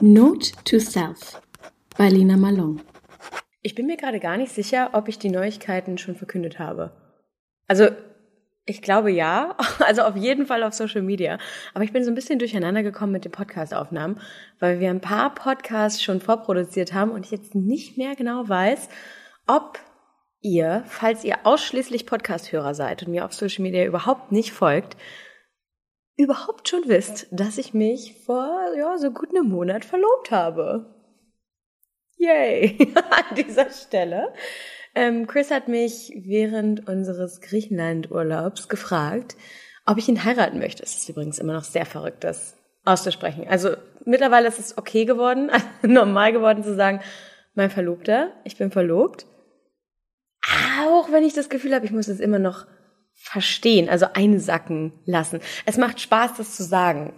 Note to Self bei Lina Malone. Ich bin mir gerade gar nicht sicher, ob ich die Neuigkeiten schon verkündet habe. Also, ich glaube ja, also auf jeden Fall auf Social Media. Aber ich bin so ein bisschen durcheinander gekommen mit den Podcast-Aufnahmen, weil wir ein paar Podcasts schon vorproduziert haben und ich jetzt nicht mehr genau weiß, ob ihr, falls ihr ausschließlich Podcast-Hörer seid und mir auf Social Media überhaupt nicht folgt, überhaupt schon wisst, dass ich mich vor ja, so gut einem Monat verlobt habe. Yay! An dieser Stelle. Ähm, Chris hat mich während unseres Griechenland-Urlaubs gefragt, ob ich ihn heiraten möchte. Es ist übrigens immer noch sehr verrückt, das auszusprechen. Also mittlerweile ist es okay geworden, normal geworden zu sagen, mein Verlobter, ich bin verlobt. Auch wenn ich das Gefühl habe, ich muss es immer noch verstehen, also einsacken lassen. Es macht Spaß, das zu sagen.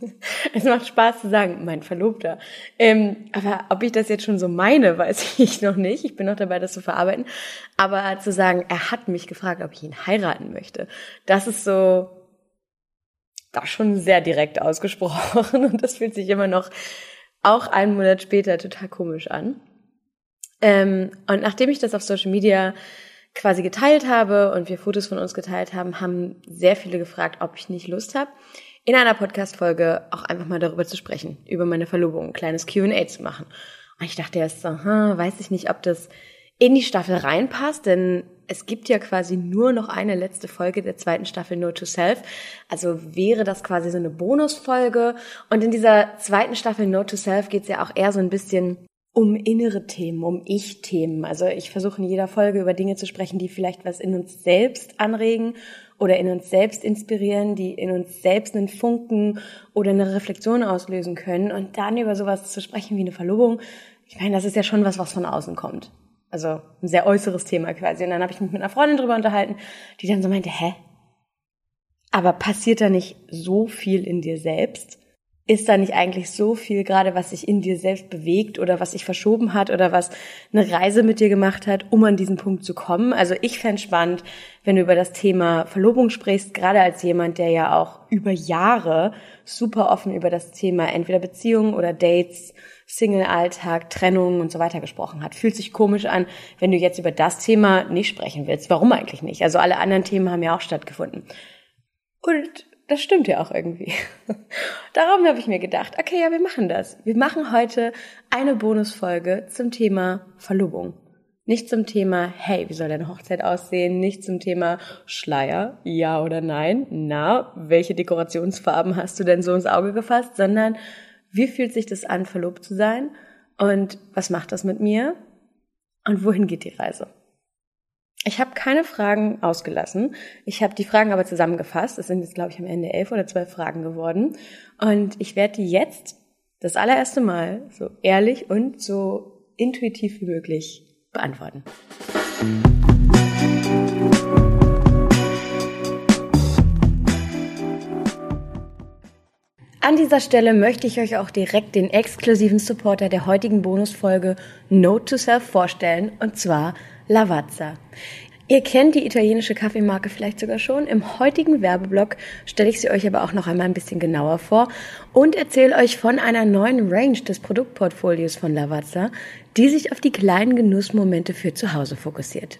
es macht Spaß zu sagen, mein Verlobter. Ähm, aber ob ich das jetzt schon so meine, weiß ich noch nicht. Ich bin noch dabei, das zu verarbeiten. Aber zu sagen, er hat mich gefragt, ob ich ihn heiraten möchte, das ist so, das schon sehr direkt ausgesprochen und das fühlt sich immer noch auch einen Monat später total komisch an. Ähm, und nachdem ich das auf Social Media quasi geteilt habe und wir Fotos von uns geteilt haben, haben sehr viele gefragt, ob ich nicht Lust habe, in einer Podcast-Folge auch einfach mal darüber zu sprechen, über meine Verlobung, ein kleines Q&A zu machen. Und ich dachte erst so, hm, weiß ich nicht, ob das in die Staffel reinpasst, denn es gibt ja quasi nur noch eine letzte Folge der zweiten Staffel No to Self. Also wäre das quasi so eine Bonusfolge. Und in dieser zweiten Staffel No to Self geht es ja auch eher so ein bisschen um innere Themen, um Ich-Themen. Also ich versuche in jeder Folge über Dinge zu sprechen, die vielleicht was in uns selbst anregen oder in uns selbst inspirieren, die in uns selbst einen Funken oder eine Reflexion auslösen können. Und dann über sowas zu sprechen wie eine Verlobung, ich meine, das ist ja schon was, was von außen kommt. Also ein sehr äußeres Thema quasi. Und dann habe ich mich mit einer Freundin drüber unterhalten, die dann so meinte, hä? Aber passiert da nicht so viel in dir selbst? Ist da nicht eigentlich so viel gerade, was sich in dir selbst bewegt oder was sich verschoben hat oder was eine Reise mit dir gemacht hat, um an diesen Punkt zu kommen? Also ich fände spannend, wenn du über das Thema Verlobung sprichst, gerade als jemand, der ja auch über Jahre super offen über das Thema entweder Beziehungen oder Dates, Single-Alltag, Trennungen und so weiter gesprochen hat. Fühlt sich komisch an, wenn du jetzt über das Thema nicht sprechen willst. Warum eigentlich nicht? Also alle anderen Themen haben ja auch stattgefunden. Und das stimmt ja auch irgendwie. Darum habe ich mir gedacht, okay, ja, wir machen das. Wir machen heute eine Bonusfolge zum Thema Verlobung. Nicht zum Thema, hey, wie soll deine Hochzeit aussehen? Nicht zum Thema Schleier, ja oder nein? Na, welche Dekorationsfarben hast du denn so ins Auge gefasst? Sondern, wie fühlt sich das an, verlobt zu sein? Und was macht das mit mir? Und wohin geht die Reise? Ich habe keine Fragen ausgelassen. Ich habe die Fragen aber zusammengefasst. Es sind jetzt, glaube ich, am Ende elf oder zwölf Fragen geworden. Und ich werde die jetzt das allererste Mal so ehrlich und so intuitiv wie möglich beantworten. An dieser Stelle möchte ich euch auch direkt den exklusiven Supporter der heutigen Bonusfolge Note to Self vorstellen, und zwar Lavazza. Ihr kennt die italienische Kaffeemarke vielleicht sogar schon. Im heutigen Werbeblock stelle ich sie euch aber auch noch einmal ein bisschen genauer vor und erzähle euch von einer neuen Range des Produktportfolios von Lavazza, die sich auf die kleinen Genussmomente für zu Hause fokussiert.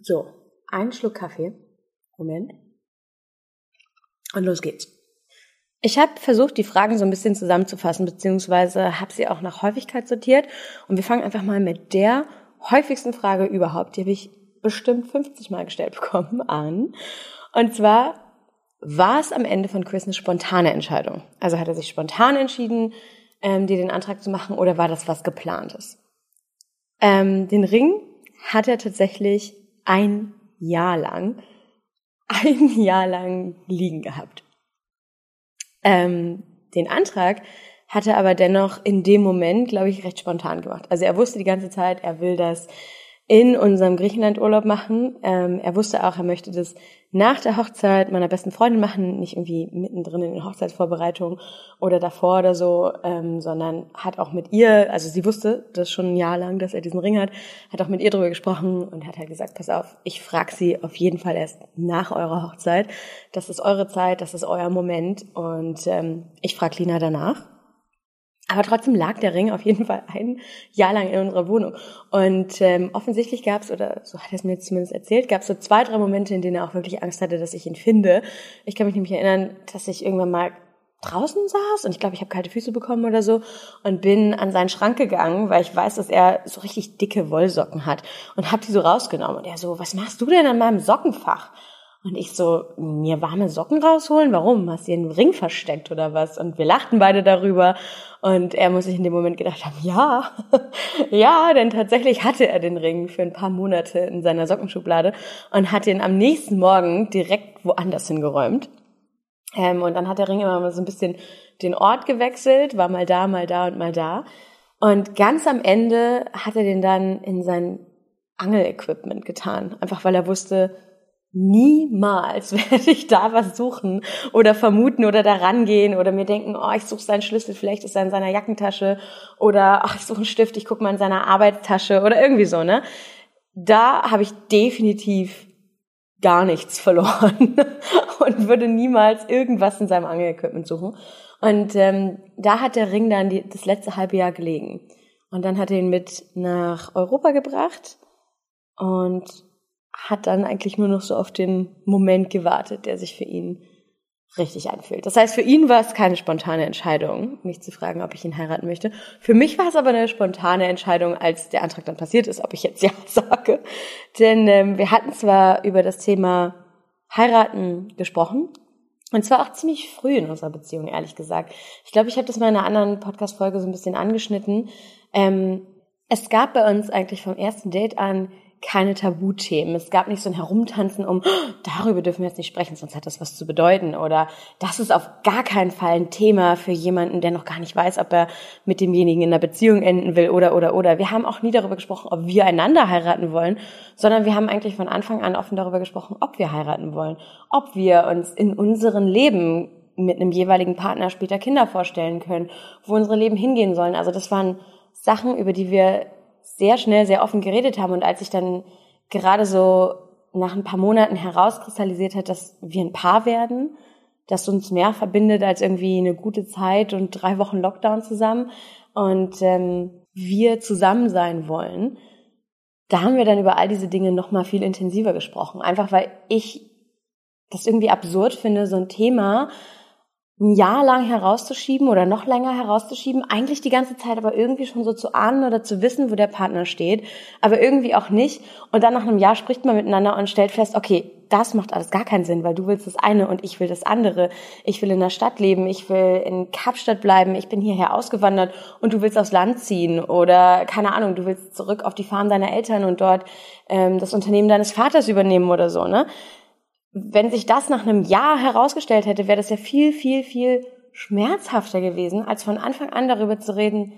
So, einen Schluck Kaffee. Moment. Und los geht's. Ich habe versucht, die Fragen so ein bisschen zusammenzufassen, beziehungsweise habe sie auch nach Häufigkeit sortiert. Und wir fangen einfach mal mit der häufigsten Frage überhaupt. Die habe ich bestimmt 50 Mal gestellt bekommen an. Und zwar, war es am Ende von Chris eine spontane Entscheidung? Also hat er sich spontan entschieden, ähm, dir den Antrag zu machen, oder war das was geplantes? Ähm, den Ring hat er tatsächlich ein Jahr lang, ein Jahr lang liegen gehabt. Ähm, den Antrag hat er aber dennoch in dem Moment, glaube ich, recht spontan gemacht. Also er wusste die ganze Zeit, er will das in unserem Griechenland-Urlaub machen. Ähm, er wusste auch, er möchte das nach der Hochzeit meiner besten Freundin machen, nicht irgendwie mittendrin in den Hochzeitsvorbereitungen oder davor oder so, ähm, sondern hat auch mit ihr, also sie wusste das schon ein Jahr lang, dass er diesen Ring hat, hat auch mit ihr darüber gesprochen und hat halt gesagt, pass auf, ich frage sie auf jeden Fall erst nach eurer Hochzeit. Das ist eure Zeit, das ist euer Moment und ähm, ich frage Lina danach aber trotzdem lag der Ring auf jeden Fall ein Jahr lang in unserer Wohnung. Und ähm, offensichtlich gab es, oder so hat er es mir zumindest erzählt, gab es so zwei, drei Momente, in denen er auch wirklich Angst hatte, dass ich ihn finde. Ich kann mich nämlich erinnern, dass ich irgendwann mal draußen saß und ich glaube, ich habe kalte Füße bekommen oder so und bin an seinen Schrank gegangen, weil ich weiß, dass er so richtig dicke Wollsocken hat und habe die so rausgenommen und er so, was machst du denn an meinem Sockenfach? Und ich so, mir warme Socken rausholen? Warum? Hast du einen Ring versteckt oder was? Und wir lachten beide darüber. Und er muss sich in dem Moment gedacht haben, ja, ja, denn tatsächlich hatte er den Ring für ein paar Monate in seiner Sockenschublade und hat ihn am nächsten Morgen direkt woanders hingeräumt. Ähm, und dann hat der Ring immer mal so ein bisschen den Ort gewechselt, war mal da, mal da und mal da. Und ganz am Ende hat er den dann in sein Angelequipment getan. Einfach weil er wusste, Niemals werde ich da was suchen oder vermuten oder da rangehen oder mir denken, oh, ich suche seinen Schlüssel, vielleicht ist er in seiner Jackentasche oder ach, ich suche einen Stift, ich gucke mal in seiner Arbeitstasche oder irgendwie so, ne? Da habe ich definitiv gar nichts verloren und würde niemals irgendwas in seinem Angelequipment suchen. Und ähm, da hat der Ring dann die, das letzte halbe Jahr gelegen. Und dann hat er ihn mit nach Europa gebracht und hat dann eigentlich nur noch so auf den Moment gewartet, der sich für ihn richtig anfühlt. Das heißt, für ihn war es keine spontane Entscheidung, mich zu fragen, ob ich ihn heiraten möchte. Für mich war es aber eine spontane Entscheidung, als der Antrag dann passiert ist, ob ich jetzt ja sage. Denn ähm, wir hatten zwar über das Thema heiraten gesprochen, und zwar auch ziemlich früh in unserer Beziehung, ehrlich gesagt. Ich glaube, ich habe das mal in einer anderen Podcast-Folge so ein bisschen angeschnitten. Ähm, es gab bei uns eigentlich vom ersten Date an keine Tabuthemen. Es gab nicht so ein Herumtanzen um, oh, darüber dürfen wir jetzt nicht sprechen, sonst hat das was zu bedeuten. Oder das ist auf gar keinen Fall ein Thema für jemanden, der noch gar nicht weiß, ob er mit demjenigen in einer Beziehung enden will oder, oder, oder. Wir haben auch nie darüber gesprochen, ob wir einander heiraten wollen, sondern wir haben eigentlich von Anfang an offen darüber gesprochen, ob wir heiraten wollen, ob wir uns in unserem Leben mit einem jeweiligen Partner später Kinder vorstellen können, wo unsere Leben hingehen sollen. Also das waren Sachen, über die wir sehr schnell, sehr offen geredet haben. Und als sich dann gerade so nach ein paar Monaten herauskristallisiert hat, dass wir ein Paar werden, das uns mehr verbindet als irgendwie eine gute Zeit und drei Wochen Lockdown zusammen und ähm, wir zusammen sein wollen, da haben wir dann über all diese Dinge noch mal viel intensiver gesprochen. Einfach weil ich das irgendwie absurd finde, so ein Thema ein Jahr lang herauszuschieben oder noch länger herauszuschieben, eigentlich die ganze Zeit aber irgendwie schon so zu ahnen oder zu wissen, wo der Partner steht, aber irgendwie auch nicht. Und dann nach einem Jahr spricht man miteinander und stellt fest, okay, das macht alles gar keinen Sinn, weil du willst das eine und ich will das andere. Ich will in der Stadt leben, ich will in Kapstadt bleiben, ich bin hierher ausgewandert und du willst aufs Land ziehen oder keine Ahnung, du willst zurück auf die Farm deiner Eltern und dort ähm, das Unternehmen deines Vaters übernehmen oder so, ne? Wenn sich das nach einem Jahr herausgestellt hätte, wäre das ja viel, viel, viel schmerzhafter gewesen, als von Anfang an darüber zu reden,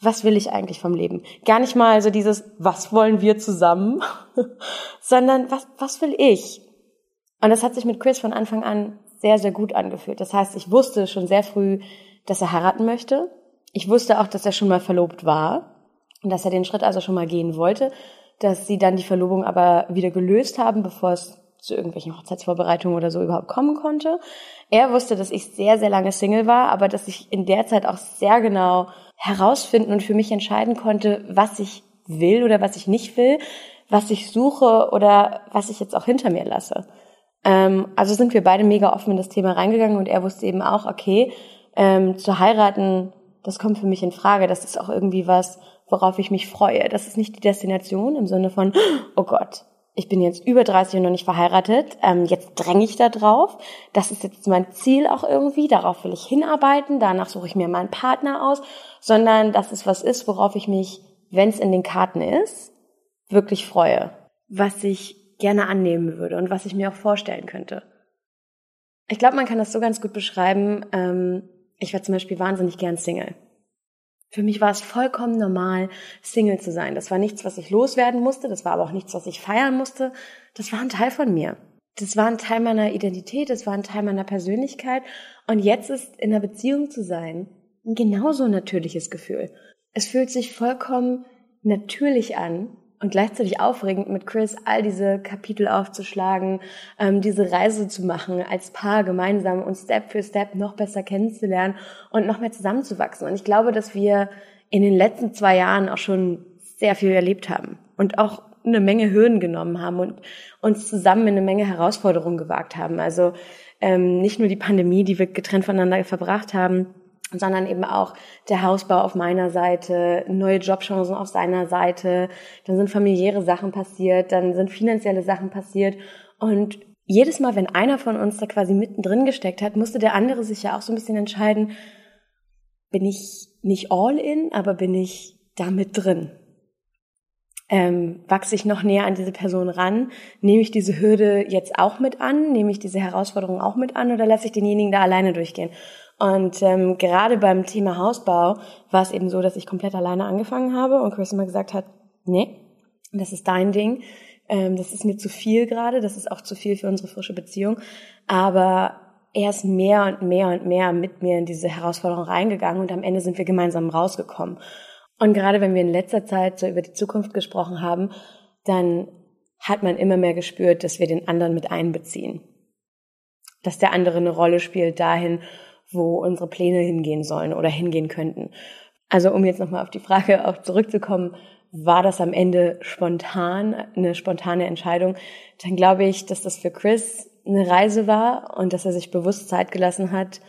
was will ich eigentlich vom Leben? Gar nicht mal so dieses, was wollen wir zusammen, sondern was, was will ich? Und das hat sich mit Chris von Anfang an sehr, sehr gut angefühlt. Das heißt, ich wusste schon sehr früh, dass er heiraten möchte. Ich wusste auch, dass er schon mal verlobt war und dass er den Schritt also schon mal gehen wollte, dass sie dann die Verlobung aber wieder gelöst haben, bevor es zu irgendwelchen Hochzeitsvorbereitungen oder so überhaupt kommen konnte. Er wusste, dass ich sehr, sehr lange Single war, aber dass ich in der Zeit auch sehr genau herausfinden und für mich entscheiden konnte, was ich will oder was ich nicht will, was ich suche oder was ich jetzt auch hinter mir lasse. Ähm, also sind wir beide mega offen in das Thema reingegangen und er wusste eben auch, okay, ähm, zu heiraten, das kommt für mich in Frage. Das ist auch irgendwie was, worauf ich mich freue. Das ist nicht die Destination im Sinne von, oh Gott, ich bin jetzt über 30 und noch nicht verheiratet, ähm, jetzt dränge ich da drauf. Das ist jetzt mein Ziel auch irgendwie, darauf will ich hinarbeiten, danach suche ich mir meinen Partner aus, sondern das ist was ist, worauf ich mich, wenn es in den Karten ist, wirklich freue. Was ich gerne annehmen würde und was ich mir auch vorstellen könnte. Ich glaube, man kann das so ganz gut beschreiben. Ähm, ich war zum Beispiel wahnsinnig gern Single. Für mich war es vollkommen normal, Single zu sein. Das war nichts, was ich loswerden musste, das war aber auch nichts, was ich feiern musste. Das war ein Teil von mir. Das war ein Teil meiner Identität, das war ein Teil meiner Persönlichkeit. Und jetzt ist in einer Beziehung zu sein ein genauso natürliches Gefühl. Es fühlt sich vollkommen natürlich an, und gleichzeitig aufregend mit Chris all diese Kapitel aufzuschlagen, ähm, diese Reise zu machen als Paar gemeinsam und Step für Step noch besser kennenzulernen und noch mehr zusammenzuwachsen. Und ich glaube, dass wir in den letzten zwei Jahren auch schon sehr viel erlebt haben und auch eine Menge Hürden genommen haben und uns zusammen in eine Menge Herausforderungen gewagt haben. Also ähm, nicht nur die Pandemie, die wir getrennt voneinander verbracht haben, sondern eben auch der Hausbau auf meiner Seite, neue Jobchancen auf seiner Seite, dann sind familiäre Sachen passiert, dann sind finanzielle Sachen passiert und jedes Mal, wenn einer von uns da quasi mittendrin gesteckt hat, musste der andere sich ja auch so ein bisschen entscheiden, bin ich nicht all in, aber bin ich da mit drin? Ähm, wachse ich noch näher an diese Person ran? Nehme ich diese Hürde jetzt auch mit an? Nehme ich diese Herausforderung auch mit an oder lasse ich denjenigen da alleine durchgehen? Und ähm, gerade beim Thema Hausbau war es eben so, dass ich komplett alleine angefangen habe und Chris immer gesagt hat, nee, das ist dein Ding, ähm, das ist mir zu viel gerade, das ist auch zu viel für unsere frische Beziehung. Aber er ist mehr und mehr und mehr mit mir in diese Herausforderung reingegangen und am Ende sind wir gemeinsam rausgekommen. Und gerade wenn wir in letzter Zeit so über die Zukunft gesprochen haben, dann hat man immer mehr gespürt, dass wir den anderen mit einbeziehen. Dass der andere eine Rolle spielt dahin, wo unsere Pläne hingehen sollen oder hingehen könnten. Also um jetzt nochmal auf die Frage auch zurückzukommen, war das am Ende spontan, eine spontane Entscheidung, dann glaube ich, dass das für Chris eine Reise war und dass er sich bewusst Zeit gelassen hat,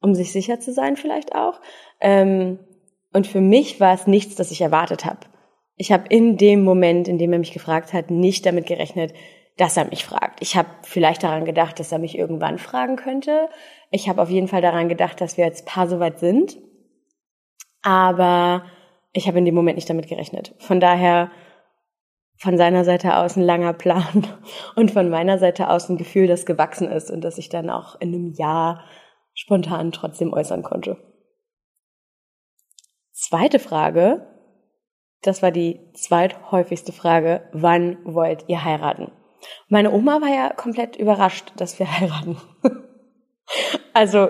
um sich sicher zu sein vielleicht auch. Ähm, und für mich war es nichts, das ich erwartet habe. Ich habe in dem Moment, in dem er mich gefragt hat, nicht damit gerechnet, dass er mich fragt. Ich habe vielleicht daran gedacht, dass er mich irgendwann fragen könnte. Ich habe auf jeden Fall daran gedacht, dass wir jetzt paar soweit sind. Aber ich habe in dem Moment nicht damit gerechnet. Von daher von seiner Seite aus ein langer Plan und von meiner Seite aus ein Gefühl, das gewachsen ist und das ich dann auch in einem Jahr spontan trotzdem äußern konnte. Zweite Frage, das war die zweithäufigste Frage, wann wollt ihr heiraten? Meine Oma war ja komplett überrascht, dass wir heiraten. Also,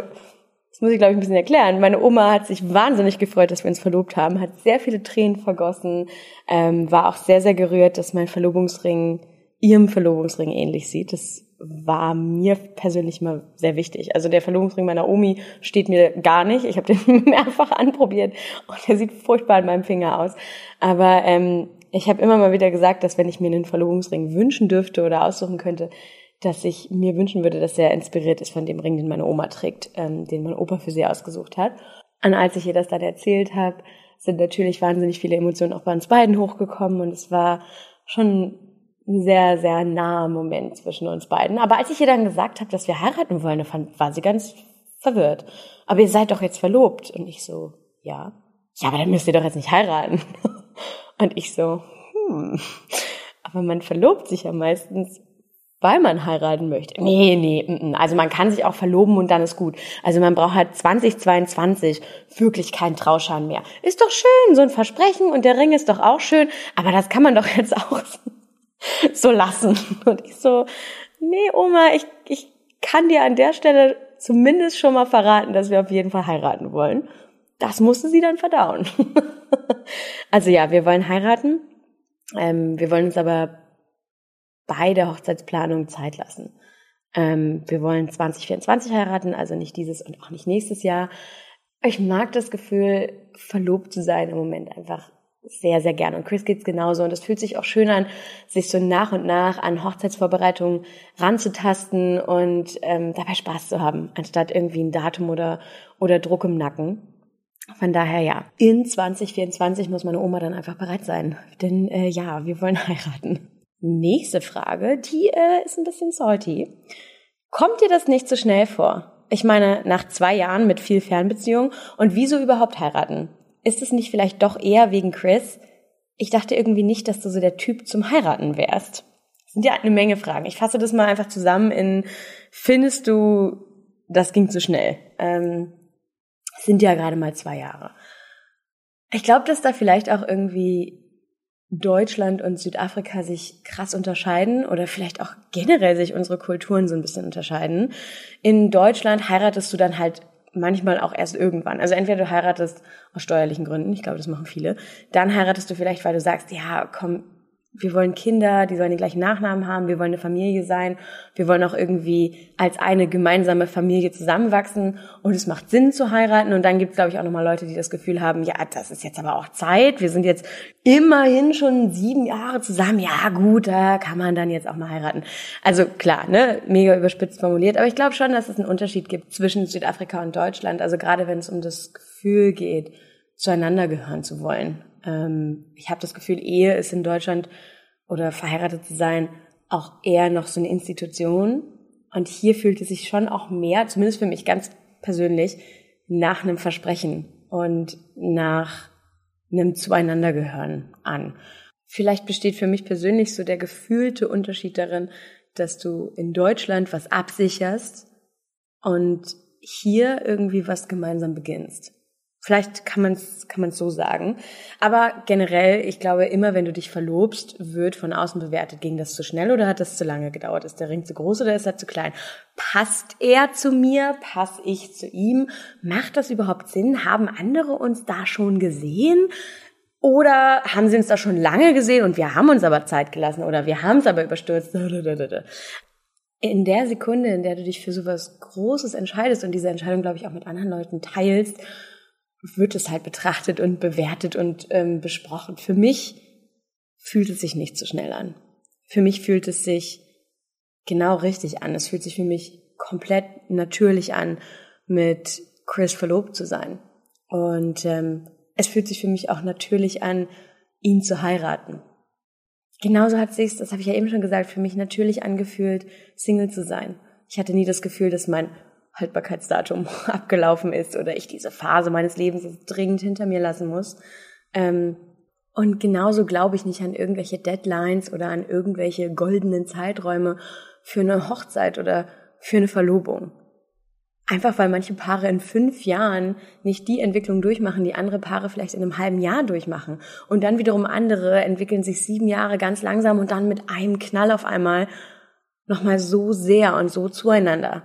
das muss ich, glaube ich, ein bisschen erklären. Meine Oma hat sich wahnsinnig gefreut, dass wir uns verlobt haben, hat sehr viele Tränen vergossen, ähm, war auch sehr, sehr gerührt, dass mein Verlobungsring ihrem Verlobungsring ähnlich sieht. Das war mir persönlich mal sehr wichtig. Also der Verlobungsring meiner Omi steht mir gar nicht. Ich habe den mehrfach anprobiert und der sieht furchtbar an meinem Finger aus. Aber ähm, ich habe immer mal wieder gesagt, dass wenn ich mir einen Verlobungsring wünschen dürfte oder aussuchen könnte, dass ich mir wünschen würde, dass er inspiriert ist von dem Ring, den meine Oma trägt, ähm, den mein Opa für sie ausgesucht hat. Und als ich ihr das dann erzählt habe, sind natürlich wahnsinnig viele Emotionen auch bei uns beiden hochgekommen und es war schon ein sehr, sehr naher Moment zwischen uns beiden. Aber als ich ihr dann gesagt habe, dass wir heiraten wollen, war sie ganz verwirrt. Aber ihr seid doch jetzt verlobt. Und ich so, ja. Ja, aber dann müsst ihr doch jetzt nicht heiraten. Und ich so, hm, aber man verlobt sich ja meistens, weil man heiraten möchte. Nee, nee, mm, mm. also man kann sich auch verloben und dann ist gut. Also man braucht halt 2022 wirklich keinen Trauschein mehr. Ist doch schön, so ein Versprechen und der Ring ist doch auch schön, aber das kann man doch jetzt auch so lassen. Und ich so, nee, Oma, ich, ich kann dir an der Stelle zumindest schon mal verraten, dass wir auf jeden Fall heiraten wollen. Das musste sie dann verdauen. also ja, wir wollen heiraten. Ähm, wir wollen uns aber bei der Hochzeitsplanung Zeit lassen. Ähm, wir wollen 2024 heiraten, also nicht dieses und auch nicht nächstes Jahr. Ich mag das Gefühl, verlobt zu sein im Moment einfach sehr, sehr gern. Und Chris geht's genauso. Und es fühlt sich auch schön an, sich so nach und nach an Hochzeitsvorbereitungen ranzutasten und ähm, dabei Spaß zu haben, anstatt irgendwie ein Datum oder, oder Druck im Nacken. Von daher ja, in 2024 muss meine Oma dann einfach bereit sein. Denn äh, ja, wir wollen heiraten. Nächste Frage, die äh, ist ein bisschen salty. Kommt dir das nicht zu so schnell vor? Ich meine, nach zwei Jahren mit viel Fernbeziehung und wieso überhaupt heiraten? Ist es nicht vielleicht doch eher wegen Chris? Ich dachte irgendwie nicht, dass du so der Typ zum Heiraten wärst. Das sind ja eine Menge Fragen. Ich fasse das mal einfach zusammen in, findest du, das ging zu schnell? Ähm, sind ja gerade mal zwei Jahre. Ich glaube, dass da vielleicht auch irgendwie Deutschland und Südafrika sich krass unterscheiden oder vielleicht auch generell sich unsere Kulturen so ein bisschen unterscheiden. In Deutschland heiratest du dann halt manchmal auch erst irgendwann. Also entweder du heiratest aus steuerlichen Gründen, ich glaube, das machen viele, dann heiratest du vielleicht, weil du sagst, ja, komm, wir wollen Kinder, die sollen die gleichen Nachnamen haben, wir wollen eine Familie sein, wir wollen auch irgendwie als eine gemeinsame Familie zusammenwachsen und es macht Sinn zu heiraten. Und dann gibt es, glaube ich, auch nochmal Leute, die das Gefühl haben, ja, das ist jetzt aber auch Zeit, wir sind jetzt immerhin schon sieben Jahre zusammen, ja gut, da kann man dann jetzt auch mal heiraten. Also klar, ne, mega überspitzt formuliert, aber ich glaube schon, dass es einen Unterschied gibt zwischen Südafrika und Deutschland, also gerade wenn es um das Gefühl geht, zueinander gehören zu wollen. Ähm, ich habe das Gefühl, Ehe ist in Deutschland oder verheiratet zu sein auch eher noch so eine Institution. Und hier fühlt es sich schon auch mehr, zumindest für mich ganz persönlich, nach einem Versprechen und nach einem Zueinandergehören an. Vielleicht besteht für mich persönlich so der gefühlte Unterschied darin, dass du in Deutschland was absicherst und hier irgendwie was gemeinsam beginnst. Vielleicht kann man es kann man's so sagen. Aber generell, ich glaube, immer wenn du dich verlobst, wird von außen bewertet, ging das zu schnell oder hat das zu lange gedauert? Ist der Ring zu groß oder ist er zu klein? Passt er zu mir? Pass ich zu ihm? Macht das überhaupt Sinn? Haben andere uns da schon gesehen? Oder haben sie uns da schon lange gesehen und wir haben uns aber Zeit gelassen oder wir haben es aber überstürzt? In der Sekunde, in der du dich für sowas Großes entscheidest und diese Entscheidung, glaube ich, auch mit anderen Leuten teilst, wird es halt betrachtet und bewertet und ähm, besprochen. Für mich fühlt es sich nicht so schnell an. Für mich fühlt es sich genau richtig an. Es fühlt sich für mich komplett natürlich an, mit Chris verlobt zu sein. Und ähm, es fühlt sich für mich auch natürlich an, ihn zu heiraten. Genauso hat sich, das habe ich ja eben schon gesagt, für mich natürlich angefühlt, Single zu sein. Ich hatte nie das Gefühl, dass mein Haltbarkeitsdatum abgelaufen ist oder ich diese Phase meines Lebens dringend hinter mir lassen muss. Ähm, und genauso glaube ich nicht an irgendwelche Deadlines oder an irgendwelche goldenen Zeiträume für eine Hochzeit oder für eine Verlobung. Einfach weil manche Paare in fünf Jahren nicht die Entwicklung durchmachen, die andere Paare vielleicht in einem halben Jahr durchmachen. Und dann wiederum andere entwickeln sich sieben Jahre ganz langsam und dann mit einem Knall auf einmal nochmal so sehr und so zueinander.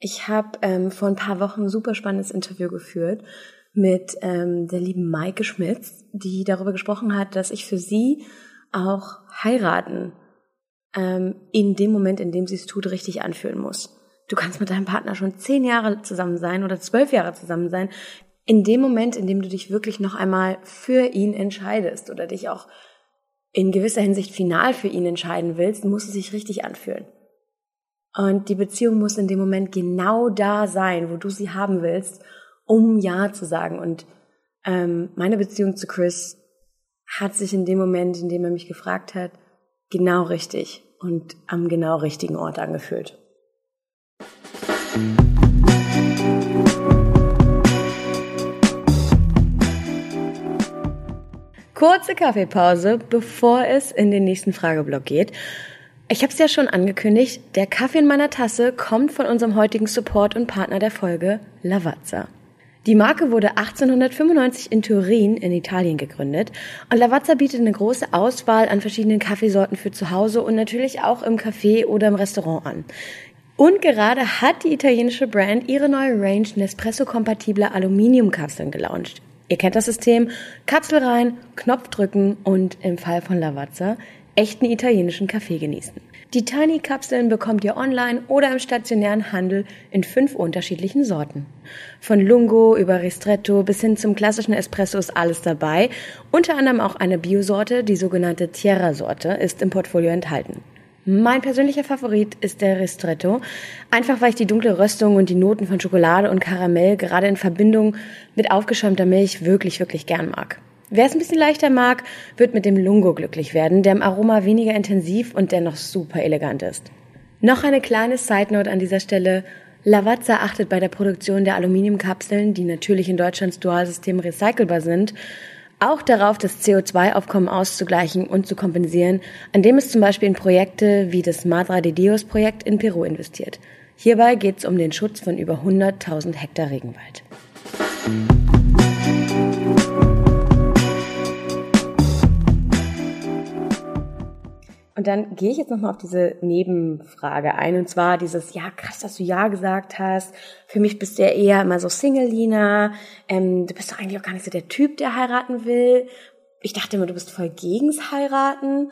Ich habe ähm, vor ein paar Wochen ein super spannendes Interview geführt mit ähm, der lieben Maike Schmitz, die darüber gesprochen hat, dass ich für sie auch heiraten ähm, in dem Moment, in dem sie es tut, richtig anfühlen muss. Du kannst mit deinem Partner schon zehn Jahre zusammen sein oder zwölf Jahre zusammen sein. In dem Moment, in dem du dich wirklich noch einmal für ihn entscheidest oder dich auch in gewisser Hinsicht final für ihn entscheiden willst, muss es sich richtig anfühlen. Und die Beziehung muss in dem Moment genau da sein, wo du sie haben willst, um Ja zu sagen. Und ähm, meine Beziehung zu Chris hat sich in dem Moment, in dem er mich gefragt hat, genau richtig und am genau richtigen Ort angefühlt. Kurze Kaffeepause, bevor es in den nächsten Frageblock geht. Ich habe es ja schon angekündigt, der Kaffee in meiner Tasse kommt von unserem heutigen Support und Partner der Folge, Lavazza. Die Marke wurde 1895 in Turin in Italien gegründet und Lavazza bietet eine große Auswahl an verschiedenen Kaffeesorten für zu Hause und natürlich auch im Café oder im Restaurant an. Und gerade hat die italienische Brand ihre neue Range Nespresso-kompatible Aluminiumkapseln gelauncht. Ihr kennt das System, Kapsel rein, Knopf drücken und im Fall von Lavazza echten italienischen Kaffee genießen. Die Tiny-Kapseln bekommt ihr online oder im stationären Handel in fünf unterschiedlichen Sorten. Von Lungo über Ristretto bis hin zum klassischen Espresso ist alles dabei. Unter anderem auch eine Biosorte, die sogenannte Tierra-Sorte, ist im Portfolio enthalten. Mein persönlicher Favorit ist der Ristretto, einfach weil ich die dunkle Röstung und die Noten von Schokolade und Karamell gerade in Verbindung mit aufgeschäumter Milch wirklich, wirklich gern mag. Wer es ein bisschen leichter mag, wird mit dem Lungo glücklich werden, der im Aroma weniger intensiv und dennoch super elegant ist. Noch eine kleine Side Note an dieser Stelle. Lavazza achtet bei der Produktion der Aluminiumkapseln, die natürlich in Deutschlands Dualsystem recycelbar sind, auch darauf, das CO2-Aufkommen auszugleichen und zu kompensieren, an dem es zum Beispiel in Projekte wie das Madra de Dios Projekt in Peru investiert. Hierbei geht es um den Schutz von über 100.000 Hektar Regenwald. Und dann gehe ich jetzt nochmal auf diese Nebenfrage ein. Und zwar dieses, ja, krass, dass du Ja gesagt hast. Für mich bist du ja eher immer so Single, Lina. Ähm, du bist doch eigentlich auch gar nicht so der Typ, der heiraten will. Ich dachte immer, du bist voll gegens Heiraten.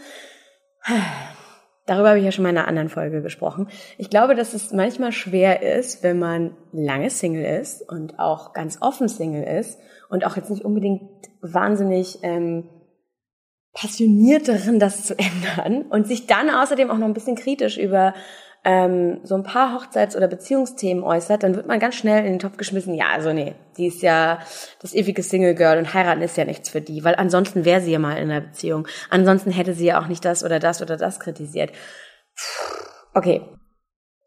Darüber habe ich ja schon mal in einer anderen Folge gesprochen. Ich glaube, dass es manchmal schwer ist, wenn man lange Single ist und auch ganz offen Single ist und auch jetzt nicht unbedingt wahnsinnig ähm, passioniert darin, das zu ändern und sich dann außerdem auch noch ein bisschen kritisch über ähm, so ein paar Hochzeits- oder Beziehungsthemen äußert, dann wird man ganz schnell in den Topf geschmissen, ja, also nee, die ist ja das ewige Single Girl und heiraten ist ja nichts für die, weil ansonsten wäre sie ja mal in einer Beziehung. Ansonsten hätte sie ja auch nicht das oder das oder das kritisiert. Okay.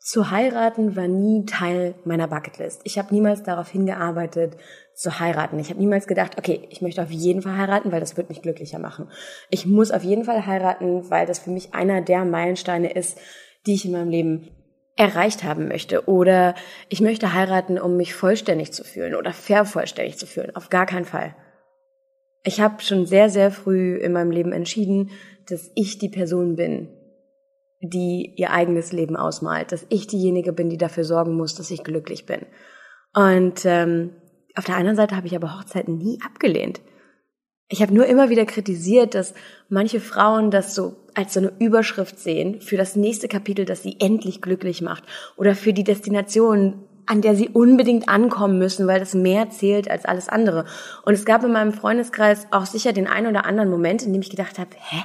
Zu heiraten war nie Teil meiner Bucketlist. Ich habe niemals darauf hingearbeitet, zu heiraten. Ich habe niemals gedacht, okay, ich möchte auf jeden Fall heiraten, weil das wird mich glücklicher machen. Ich muss auf jeden Fall heiraten, weil das für mich einer der Meilensteine ist, die ich in meinem Leben erreicht haben möchte. Oder ich möchte heiraten, um mich vollständig zu fühlen oder vervollständig zu fühlen. Auf gar keinen Fall. Ich habe schon sehr, sehr früh in meinem Leben entschieden, dass ich die Person bin, die ihr eigenes Leben ausmalt, dass ich diejenige bin, die dafür sorgen muss, dass ich glücklich bin. Und ähm, auf der anderen Seite habe ich aber Hochzeiten nie abgelehnt. Ich habe nur immer wieder kritisiert, dass manche Frauen das so als so eine Überschrift sehen für das nächste Kapitel, das sie endlich glücklich macht oder für die Destination, an der sie unbedingt ankommen müssen, weil das mehr zählt als alles andere. Und es gab in meinem Freundeskreis auch sicher den einen oder anderen Moment, in dem ich gedacht habe, hä?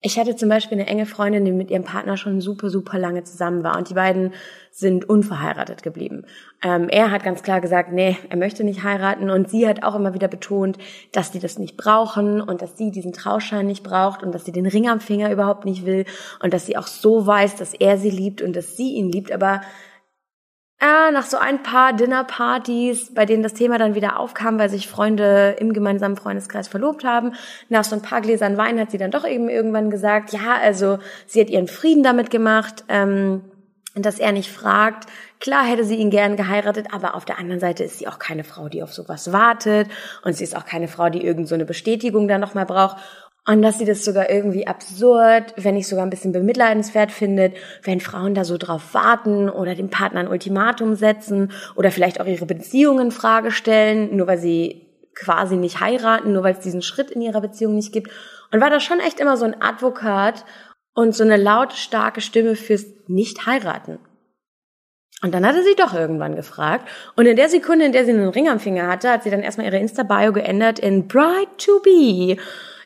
Ich hatte zum Beispiel eine enge Freundin, die mit ihrem Partner schon super, super lange zusammen war und die beiden sind unverheiratet geblieben. Ähm, er hat ganz klar gesagt, nee, er möchte nicht heiraten und sie hat auch immer wieder betont, dass die das nicht brauchen und dass sie diesen Trauschein nicht braucht und dass sie den Ring am Finger überhaupt nicht will und dass sie auch so weiß, dass er sie liebt und dass sie ihn liebt, aber äh, nach so ein paar Dinnerpartys, bei denen das Thema dann wieder aufkam, weil sich Freunde im gemeinsamen Freundeskreis verlobt haben, nach so ein paar Gläsern Wein hat sie dann doch eben irgendwann gesagt, ja, also sie hat ihren Frieden damit gemacht, ähm, dass er nicht fragt. Klar hätte sie ihn gern geheiratet, aber auf der anderen Seite ist sie auch keine Frau, die auf sowas wartet und sie ist auch keine Frau, die irgend so eine Bestätigung dann nochmal braucht. Und dass sie das sogar irgendwie absurd, wenn nicht sogar ein bisschen bemitleidenswert findet, wenn Frauen da so drauf warten oder dem Partner ein Ultimatum setzen oder vielleicht auch ihre Beziehungen in Frage stellen, nur weil sie quasi nicht heiraten, nur weil es diesen Schritt in ihrer Beziehung nicht gibt. Und war da schon echt immer so ein Advokat und so eine laute, starke Stimme fürs Nicht-Heiraten. Und dann hatte sie doch irgendwann gefragt. Und in der Sekunde, in der sie einen Ring am Finger hatte, hat sie dann erstmal ihre Insta-Bio geändert in Bride to Be.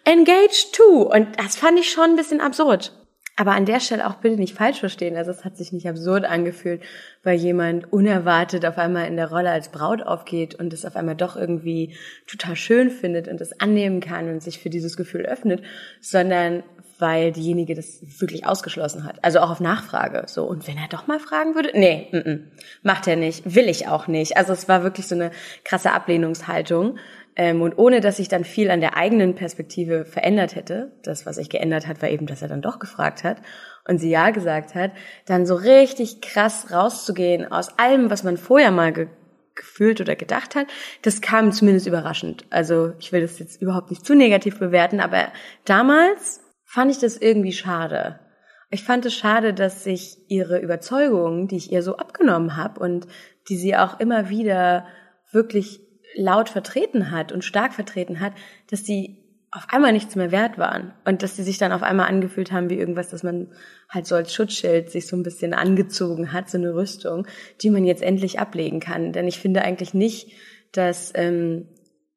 Engaged to. Und das fand ich schon ein bisschen absurd. Aber an der Stelle auch bitte nicht falsch verstehen. Also es hat sich nicht absurd angefühlt, weil jemand unerwartet auf einmal in der Rolle als Braut aufgeht und es auf einmal doch irgendwie total schön findet und es annehmen kann und sich für dieses Gefühl öffnet, sondern weil diejenige das wirklich ausgeschlossen hat. Also auch auf Nachfrage. So, und wenn er doch mal fragen würde? Nee, m -m, macht er nicht, will ich auch nicht. Also es war wirklich so eine krasse Ablehnungshaltung. Ähm, und ohne dass sich dann viel an der eigenen Perspektive verändert hätte, das, was sich geändert hat, war eben, dass er dann doch gefragt hat und sie ja gesagt hat, dann so richtig krass rauszugehen aus allem, was man vorher mal ge gefühlt oder gedacht hat, das kam zumindest überraschend. Also ich will das jetzt überhaupt nicht zu negativ bewerten, aber damals fand ich das irgendwie schade. Ich fand es schade, dass sich ihre Überzeugungen, die ich ihr so abgenommen habe und die sie auch immer wieder wirklich laut vertreten hat und stark vertreten hat, dass die auf einmal nichts mehr wert waren und dass die sich dann auf einmal angefühlt haben wie irgendwas, das man halt so als Schutzschild sich so ein bisschen angezogen hat, so eine Rüstung, die man jetzt endlich ablegen kann. Denn ich finde eigentlich nicht, dass ähm,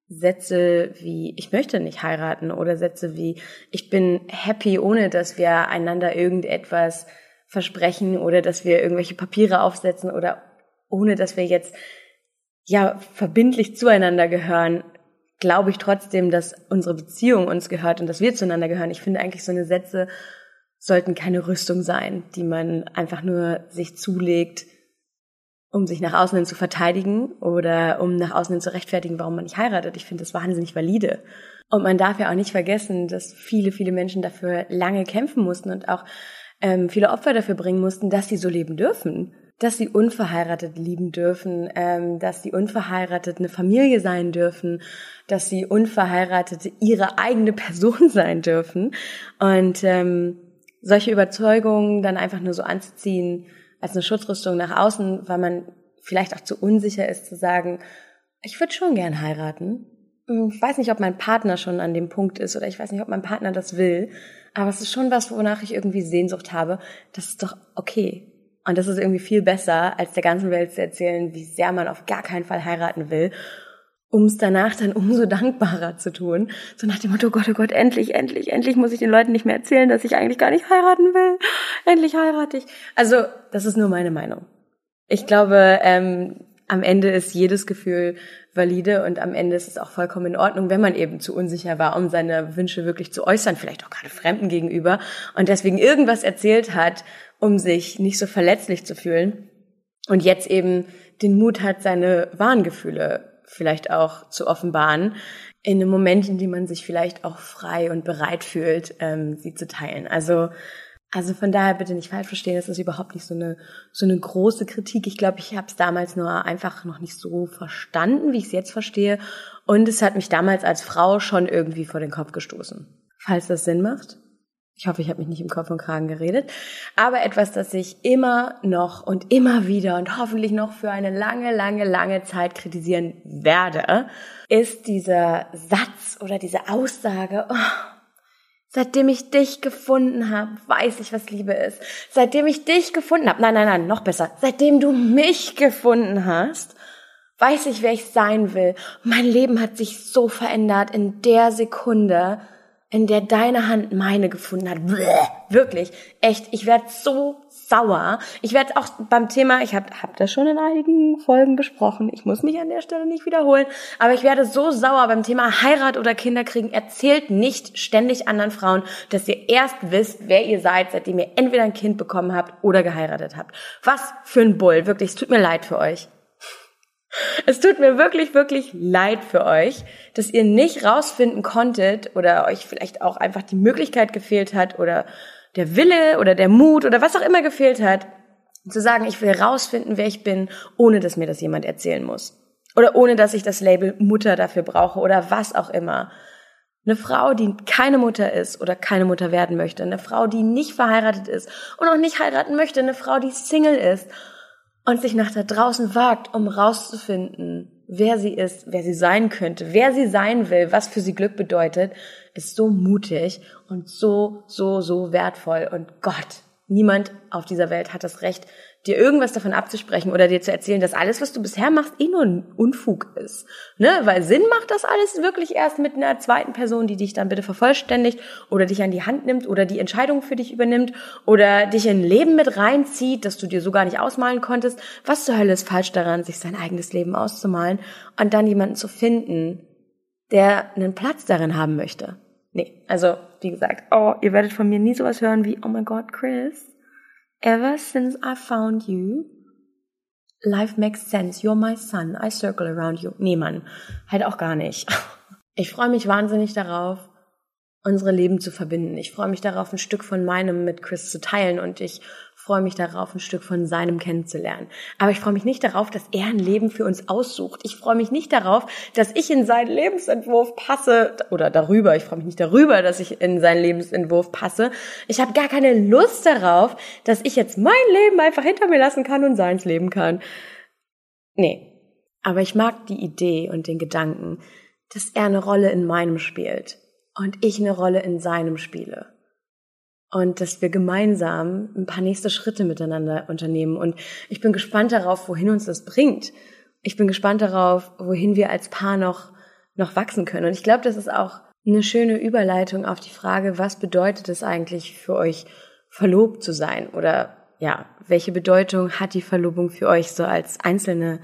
Sätze wie ich möchte nicht heiraten oder Sätze wie ich bin happy, ohne dass wir einander irgendetwas versprechen oder dass wir irgendwelche Papiere aufsetzen oder ohne dass wir jetzt ja verbindlich zueinander gehören, glaube ich trotzdem, dass unsere Beziehung uns gehört und dass wir zueinander gehören. Ich finde eigentlich so eine Sätze sollten keine Rüstung sein, die man einfach nur sich zulegt, um sich nach außen hin zu verteidigen oder um nach außen hin zu rechtfertigen, warum man nicht heiratet. Ich finde das wahnsinnig valide. Und man darf ja auch nicht vergessen, dass viele, viele Menschen dafür lange kämpfen mussten und auch ähm, viele Opfer dafür bringen mussten, dass sie so leben dürfen dass sie unverheiratet lieben dürfen, ähm, dass sie unverheiratet eine Familie sein dürfen, dass sie unverheiratet ihre eigene Person sein dürfen. Und ähm, solche Überzeugungen dann einfach nur so anzuziehen als eine Schutzrüstung nach außen, weil man vielleicht auch zu unsicher ist zu sagen, ich würde schon gern heiraten. Hm, ich weiß nicht, ob mein Partner schon an dem Punkt ist oder ich weiß nicht, ob mein Partner das will, aber es ist schon was, wonach ich irgendwie Sehnsucht habe. Das ist doch okay. Und das ist irgendwie viel besser, als der ganzen Welt zu erzählen, wie sehr man auf gar keinen Fall heiraten will, um es danach dann umso dankbarer zu tun. So nach dem Motto, oh Gott, oh Gott, endlich, endlich, endlich muss ich den Leuten nicht mehr erzählen, dass ich eigentlich gar nicht heiraten will. Endlich heirate ich. Also, das ist nur meine Meinung. Ich glaube, ähm, am Ende ist jedes Gefühl valide und am Ende ist es auch vollkommen in Ordnung, wenn man eben zu unsicher war, um seine Wünsche wirklich zu äußern, vielleicht auch gerade Fremden gegenüber und deswegen irgendwas erzählt hat, um sich nicht so verletzlich zu fühlen und jetzt eben den Mut hat, seine wahren Gefühle vielleicht auch zu offenbaren, in einem Moment, in dem man sich vielleicht auch frei und bereit fühlt, ähm, sie zu teilen. Also also von daher bitte nicht falsch verstehen, das ist überhaupt nicht so eine so eine große Kritik. Ich glaube, ich habe es damals nur einfach noch nicht so verstanden, wie ich es jetzt verstehe. Und es hat mich damals als Frau schon irgendwie vor den Kopf gestoßen. Falls das Sinn macht. Ich hoffe, ich habe mich nicht im Kopf und Kragen geredet. Aber etwas, das ich immer noch und immer wieder und hoffentlich noch für eine lange, lange, lange Zeit kritisieren werde, ist dieser Satz oder diese Aussage, oh, Seitdem ich dich gefunden habe, weiß ich, was Liebe ist. Seitdem ich dich gefunden habe, nein, nein, nein, noch besser. Seitdem du mich gefunden hast, weiß ich, wer ich sein will. Mein Leben hat sich so verändert in der Sekunde, in der deine Hand meine gefunden hat. Bläh, wirklich, echt, ich werde so sauer. Ich werde auch beim Thema, ich habe hab das schon in einigen Folgen besprochen, ich muss mich an der Stelle nicht wiederholen, aber ich werde so sauer beim Thema Heirat oder Kinderkriegen. Erzählt nicht ständig anderen Frauen, dass ihr erst wisst, wer ihr seid, seitdem ihr entweder ein Kind bekommen habt oder geheiratet habt. Was für ein Bull, wirklich, es tut mir leid für euch. Es tut mir wirklich, wirklich leid für euch, dass ihr nicht rausfinden konntet oder euch vielleicht auch einfach die Möglichkeit gefehlt hat oder der Wille oder der Mut oder was auch immer gefehlt hat, zu sagen, ich will rausfinden, wer ich bin, ohne dass mir das jemand erzählen muss. Oder ohne dass ich das Label Mutter dafür brauche oder was auch immer. Eine Frau, die keine Mutter ist oder keine Mutter werden möchte, eine Frau, die nicht verheiratet ist und auch nicht heiraten möchte, eine Frau, die Single ist und sich nach da draußen wagt, um rauszufinden, wer sie ist, wer sie sein könnte, wer sie sein will, was für sie Glück bedeutet, ist so mutig und so, so, so wertvoll. Und Gott, niemand auf dieser Welt hat das Recht, dir irgendwas davon abzusprechen oder dir zu erzählen, dass alles, was du bisher machst, eh nur ein Unfug ist. Ne? Weil Sinn macht das alles wirklich erst mit einer zweiten Person, die dich dann bitte vervollständigt oder dich an die Hand nimmt oder die Entscheidung für dich übernimmt oder dich in ein Leben mit reinzieht, das du dir so gar nicht ausmalen konntest. Was zur Hölle ist falsch daran, sich sein eigenes Leben auszumalen und dann jemanden zu finden, der einen Platz darin haben möchte? Nee, also wie gesagt, oh, ihr werdet von mir nie sowas hören wie, oh my God, Chris, Ever since I found you, life makes sense. You're my son. I circle around you. Nee, Mann, halt auch gar nicht. Ich freue mich wahnsinnig darauf, unsere Leben zu verbinden. Ich freue mich darauf, ein Stück von meinem mit Chris zu teilen und ich freue mich darauf, ein Stück von seinem kennenzulernen. Aber ich freue mich nicht darauf, dass er ein Leben für uns aussucht. Ich freue mich nicht darauf, dass ich in seinen Lebensentwurf passe oder darüber. Ich freue mich nicht darüber, dass ich in seinen Lebensentwurf passe. Ich habe gar keine Lust darauf, dass ich jetzt mein Leben einfach hinter mir lassen kann und seins leben kann. Nee. Aber ich mag die Idee und den Gedanken, dass er eine Rolle in meinem spielt und ich eine Rolle in seinem spiele und dass wir gemeinsam ein paar nächste Schritte miteinander unternehmen. Und ich bin gespannt darauf, wohin uns das bringt. Ich bin gespannt darauf, wohin wir als Paar noch, noch wachsen können. Und ich glaube, das ist auch eine schöne Überleitung auf die Frage, was bedeutet es eigentlich für euch, verlobt zu sein? Oder ja, welche Bedeutung hat die Verlobung für euch so als einzelne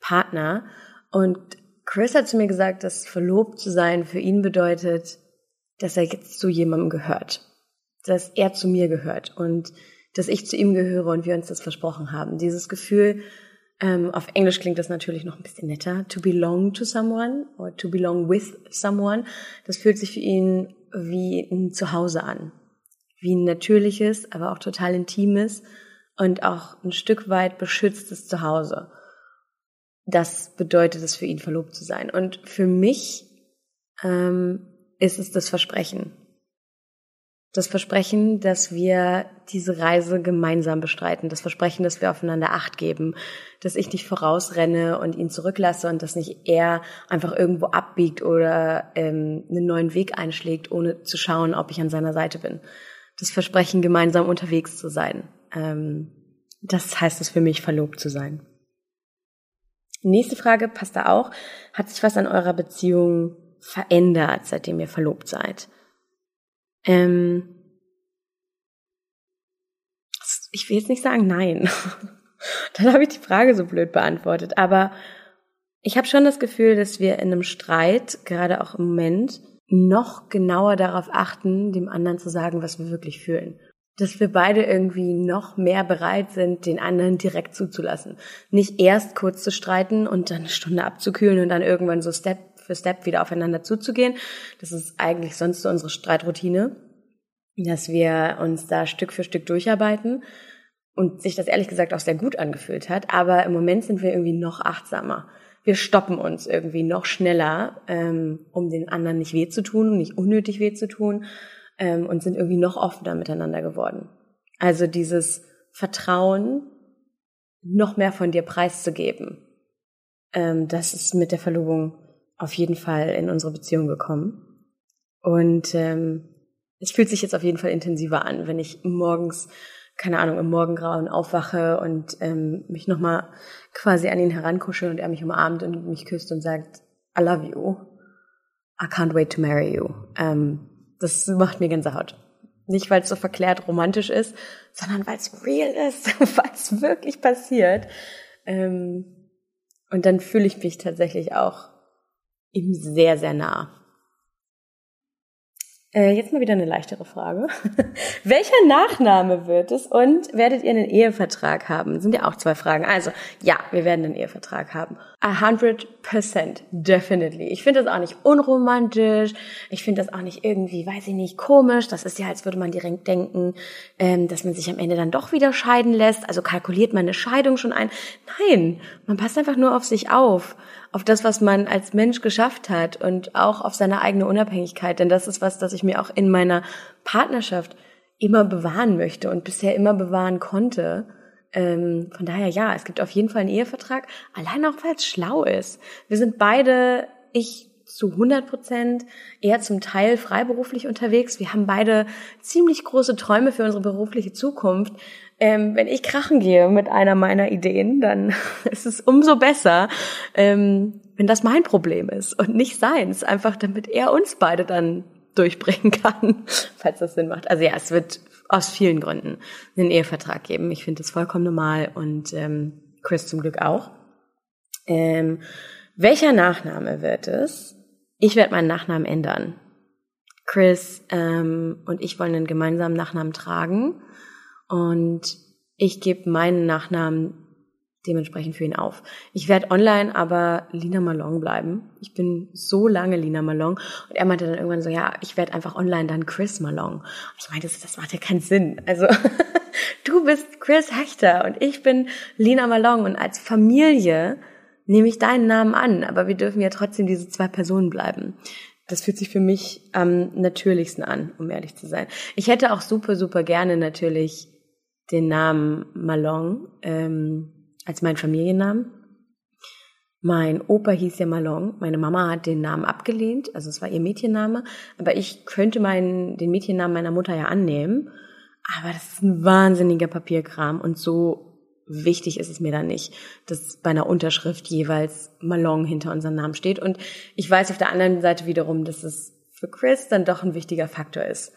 Partner? Und Chris hat zu mir gesagt, dass verlobt zu sein für ihn bedeutet, dass er jetzt zu jemandem gehört dass er zu mir gehört und dass ich zu ihm gehöre und wir uns das versprochen haben. Dieses Gefühl, ähm, auf Englisch klingt das natürlich noch ein bisschen netter, to belong to someone or to belong with someone, das fühlt sich für ihn wie ein Zuhause an. Wie ein natürliches, aber auch total intimes und auch ein Stück weit beschütztes Zuhause. Das bedeutet es für ihn, verlobt zu sein. Und für mich ähm, ist es das Versprechen Das Versprechen, dass wir diese Reise gemeinsam bestreiten. Das Versprechen, dass wir aufeinander Acht geben. Dass ich nicht vorausrenne und ihn zurücklasse und dass nicht er einfach irgendwo abbiegt oder ähm, einen neuen Weg einschlägt, ohne zu schauen, ob ich an seiner Seite bin. Das Versprechen, gemeinsam unterwegs zu sein. Ähm, das heißt es für mich, verlobt zu sein. Nächste Frage passt da auch. Hat sich was an eurer Beziehung verändert, seitdem ihr verlobt seid? Ähm, ich will jetzt nicht sagen nein. Dann habe ich die Frage so blöd beantwortet. Aber ich habe schon das Gefühl, dass wir in einem Streit, gerade auch im Moment, noch genauer darauf achten, dem anderen zu sagen, was wir wirklich fühlen. Dass wir beide irgendwie noch mehr bereit sind, den anderen direkt zuzulassen. Nicht erst kurz zu streiten und dann eine Stunde abzukühlen und dann irgendwann so Step für Step wieder aufeinander zuzugehen. Das ist eigentlich sonst so unsere Streitroutine, dass wir uns da Stück für Stück durcharbeiten und sich das ehrlich gesagt auch sehr gut angefühlt hat. Aber im Moment sind wir irgendwie noch achtsamer. Wir stoppen uns irgendwie noch schneller, ähm, um den anderen nicht weh zu tun, nicht unnötig weh zu tun ähm, und sind irgendwie noch offener miteinander geworden. Also dieses Vertrauen, noch mehr von dir preiszugeben, ähm, das ist mit der Verlobung auf jeden Fall in unsere Beziehung gekommen. Und ähm, es fühlt sich jetzt auf jeden Fall intensiver an, wenn ich morgens, keine Ahnung, im Morgengrauen aufwache und ähm, mich nochmal quasi an ihn herankuschel und er mich umarmt und mich küsst und sagt, I love you. I can't wait to marry you. Ähm, das macht mir Gänsehaut. Nicht, weil es so verklärt romantisch ist, sondern weil es real ist, weil es wirklich passiert. Ähm, und dann fühle ich mich tatsächlich auch ihm sehr, sehr nah. Äh, jetzt mal wieder eine leichtere Frage. Welcher Nachname wird es und werdet ihr einen Ehevertrag haben? Sind ja auch zwei Fragen. Also, ja, wir werden einen Ehevertrag haben. A hundred percent, definitely. Ich finde das auch nicht unromantisch. Ich finde das auch nicht irgendwie, weiß ich nicht, komisch. Das ist ja, als würde man direkt denken, ähm, dass man sich am Ende dann doch wieder scheiden lässt. Also kalkuliert man eine Scheidung schon ein. Nein, man passt einfach nur auf sich auf auf das, was man als Mensch geschafft hat und auch auf seine eigene Unabhängigkeit. Denn das ist was, das ich mir auch in meiner Partnerschaft immer bewahren möchte und bisher immer bewahren konnte. Ähm, von daher ja, es gibt auf jeden Fall einen Ehevertrag, allein auch weil es schlau ist. Wir sind beide, ich zu 100 Prozent, eher zum Teil freiberuflich unterwegs. Wir haben beide ziemlich große Träume für unsere berufliche Zukunft. Ähm, wenn ich krachen gehe mit einer meiner Ideen, dann ist es umso besser, ähm, wenn das mein Problem ist und nicht seins, einfach damit er uns beide dann durchbringen kann, falls das Sinn macht. Also ja, es wird aus vielen Gründen einen Ehevertrag geben. Ich finde das vollkommen normal und ähm, Chris zum Glück auch. Ähm, welcher Nachname wird es? Ich werde meinen Nachnamen ändern. Chris ähm, und ich wollen einen gemeinsamen Nachnamen tragen. Und ich gebe meinen Nachnamen dementsprechend für ihn auf. Ich werde online aber Lina Malong bleiben. Ich bin so lange Lina Malong. Und er meinte dann irgendwann so, ja, ich werde einfach online dann Chris Malong. Und ich meinte, das, das macht ja keinen Sinn. Also du bist Chris Hechter und ich bin Lina Malong. Und als Familie nehme ich deinen Namen an. Aber wir dürfen ja trotzdem diese zwei Personen bleiben. Das fühlt sich für mich am natürlichsten an, um ehrlich zu sein. Ich hätte auch super, super gerne natürlich den Namen Malong ähm, als meinen Familiennamen. Mein Opa hieß ja Malong, meine Mama hat den Namen abgelehnt, also es war ihr Mädchenname, aber ich könnte meinen, den Mädchennamen meiner Mutter ja annehmen, aber das ist ein wahnsinniger Papierkram und so wichtig ist es mir dann nicht, dass bei einer Unterschrift jeweils Malong hinter unserem Namen steht. Und ich weiß auf der anderen Seite wiederum, dass es für Chris dann doch ein wichtiger Faktor ist,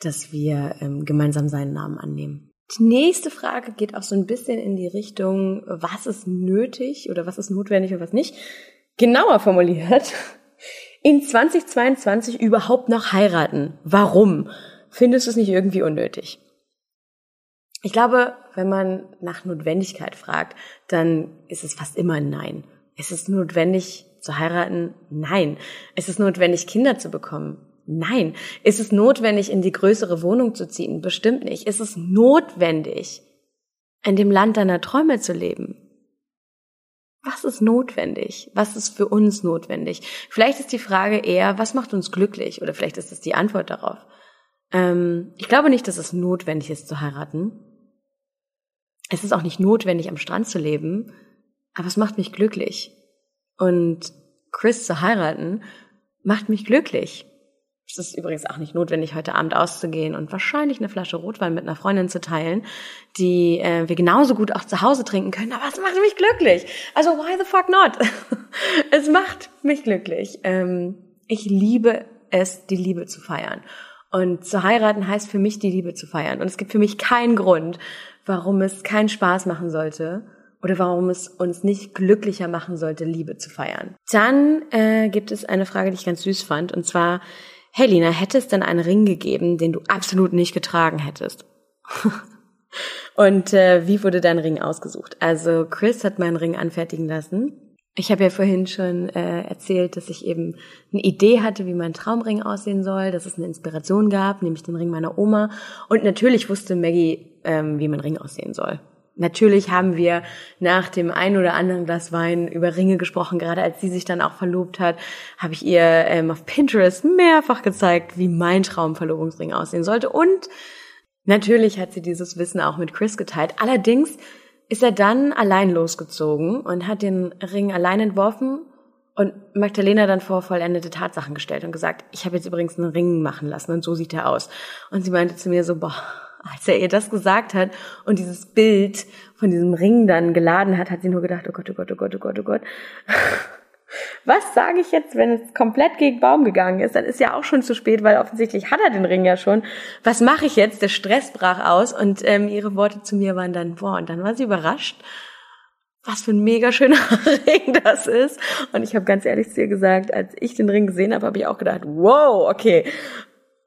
dass wir ähm, gemeinsam seinen Namen annehmen. Die nächste Frage geht auch so ein bisschen in die Richtung, was ist nötig oder was ist notwendig und was nicht. Genauer formuliert, in 2022 überhaupt noch heiraten. Warum? Findest du es nicht irgendwie unnötig? Ich glaube, wenn man nach Notwendigkeit fragt, dann ist es fast immer ein Nein. Ist es notwendig zu heiraten? Nein. Ist es notwendig, Kinder zu bekommen? Nein. Ist es notwendig, in die größere Wohnung zu ziehen? Bestimmt nicht. Ist es notwendig, in dem Land deiner Träume zu leben? Was ist notwendig? Was ist für uns notwendig? Vielleicht ist die Frage eher, was macht uns glücklich? Oder vielleicht ist es die Antwort darauf. Ähm, ich glaube nicht, dass es notwendig ist zu heiraten. Es ist auch nicht notwendig, am Strand zu leben, aber es macht mich glücklich. Und Chris zu heiraten macht mich glücklich. Es ist übrigens auch nicht notwendig, heute Abend auszugehen und wahrscheinlich eine Flasche Rotwein mit einer Freundin zu teilen, die äh, wir genauso gut auch zu Hause trinken können. Aber es macht mich glücklich. Also why the fuck not? es macht mich glücklich. Ähm, ich liebe es, die Liebe zu feiern. Und zu heiraten heißt für mich, die Liebe zu feiern. Und es gibt für mich keinen Grund, warum es keinen Spaß machen sollte oder warum es uns nicht glücklicher machen sollte, Liebe zu feiern. Dann äh, gibt es eine Frage, die ich ganz süß fand, und zwar, hey Lina, hätte es denn einen Ring gegeben, den du absolut nicht getragen hättest? und äh, wie wurde dein Ring ausgesucht? Also Chris hat meinen Ring anfertigen lassen. Ich habe ja vorhin schon äh, erzählt, dass ich eben eine Idee hatte, wie mein Traumring aussehen soll, dass es eine Inspiration gab, nämlich den Ring meiner Oma. Und natürlich wusste Maggie, ähm, wie mein Ring aussehen soll. Natürlich haben wir nach dem ein oder anderen Glas Wein über Ringe gesprochen. Gerade als sie sich dann auch verlobt hat, habe ich ihr ähm, auf Pinterest mehrfach gezeigt, wie mein Traumverlobungsring aussehen sollte. Und natürlich hat sie dieses Wissen auch mit Chris geteilt. Allerdings ist er dann allein losgezogen und hat den Ring allein entworfen und Magdalena dann vor vollendete Tatsachen gestellt und gesagt, ich habe jetzt übrigens einen Ring machen lassen und so sieht er aus. Und sie meinte zu mir so, boah, als er ihr das gesagt hat und dieses Bild von diesem Ring dann geladen hat, hat sie nur gedacht, oh Gott, oh Gott, oh Gott, oh Gott, oh Gott. Was sage ich jetzt, wenn es komplett gegen Baum gegangen ist? Dann ist ja auch schon zu spät, weil offensichtlich hat er den Ring ja schon. Was mache ich jetzt? Der Stress brach aus und ähm, ihre Worte zu mir waren dann, boah, und dann war sie überrascht, was für ein mega schöner Ring das ist. Und ich habe ganz ehrlich zu ihr gesagt, als ich den Ring gesehen habe, habe ich auch gedacht, wow, okay,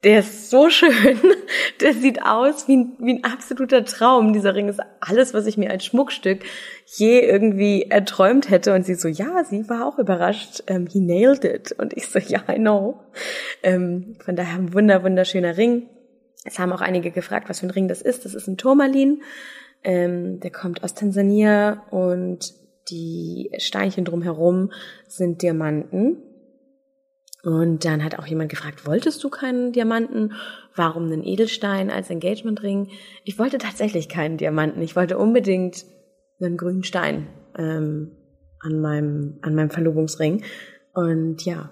der ist so schön. Der sieht aus wie ein, wie ein absoluter Traum. Dieser Ring ist alles, was ich mir als Schmuckstück je irgendwie erträumt hätte. Und sie so, ja, sie war auch überrascht. Um, ähm, he nailed it. Und ich so, ja, I know. Ähm, von daher ein wunder, wunderschöner Ring. Es haben auch einige gefragt, was für ein Ring das ist. Das ist ein Turmalin. Ähm, der kommt aus Tansania und die Steinchen drumherum sind Diamanten. Und dann hat auch jemand gefragt, wolltest du keinen Diamanten? Warum einen Edelstein als Engagementring? Ich wollte tatsächlich keinen Diamanten. Ich wollte unbedingt einen grünen Stein ähm, an meinem an meinem Verlobungsring. Und ja,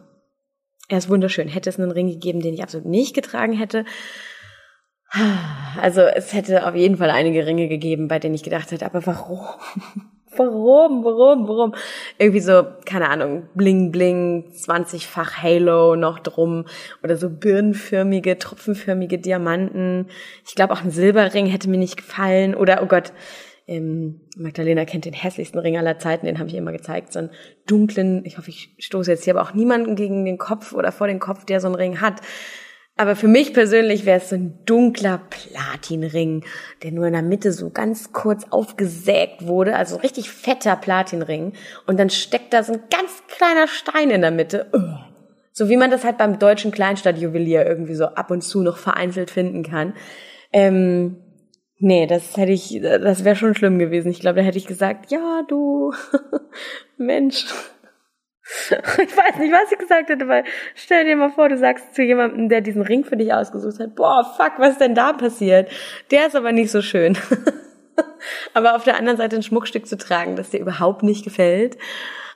er ist wunderschön. Hätte es einen Ring gegeben, den ich absolut nicht getragen hätte. Also es hätte auf jeden Fall einige Ringe gegeben, bei denen ich gedacht hätte, aber warum? Warum, warum, warum? Irgendwie so, keine Ahnung, bling, bling, 20-fach Halo noch drum oder so birnenförmige, tropfenförmige Diamanten. Ich glaube auch ein Silberring hätte mir nicht gefallen oder, oh Gott, ähm, Magdalena kennt den hässlichsten Ring aller Zeiten, den habe ich immer gezeigt, so einen dunklen, ich hoffe, ich stoße jetzt hier aber auch niemanden gegen den Kopf oder vor den Kopf, der so einen Ring hat. Aber für mich persönlich wäre es so ein dunkler Platinring, der nur in der Mitte so ganz kurz aufgesägt wurde, also richtig fetter Platinring. Und dann steckt da so ein ganz kleiner Stein in der Mitte. So wie man das halt beim deutschen Kleinstadtjuwelier irgendwie so ab und zu noch vereinzelt finden kann. Ähm, nee, das hätte ich, das wäre schon schlimm gewesen. Ich glaube, da hätte ich gesagt, ja, du Mensch, Ich weiß nicht, was ich gesagt hätte, weil stell dir mal vor, du sagst zu jemandem, der diesen Ring für dich ausgesucht hat, boah, fuck, was ist denn da passiert? Der ist aber nicht so schön. aber auf der anderen Seite ein Schmuckstück zu tragen, das dir überhaupt nicht gefällt,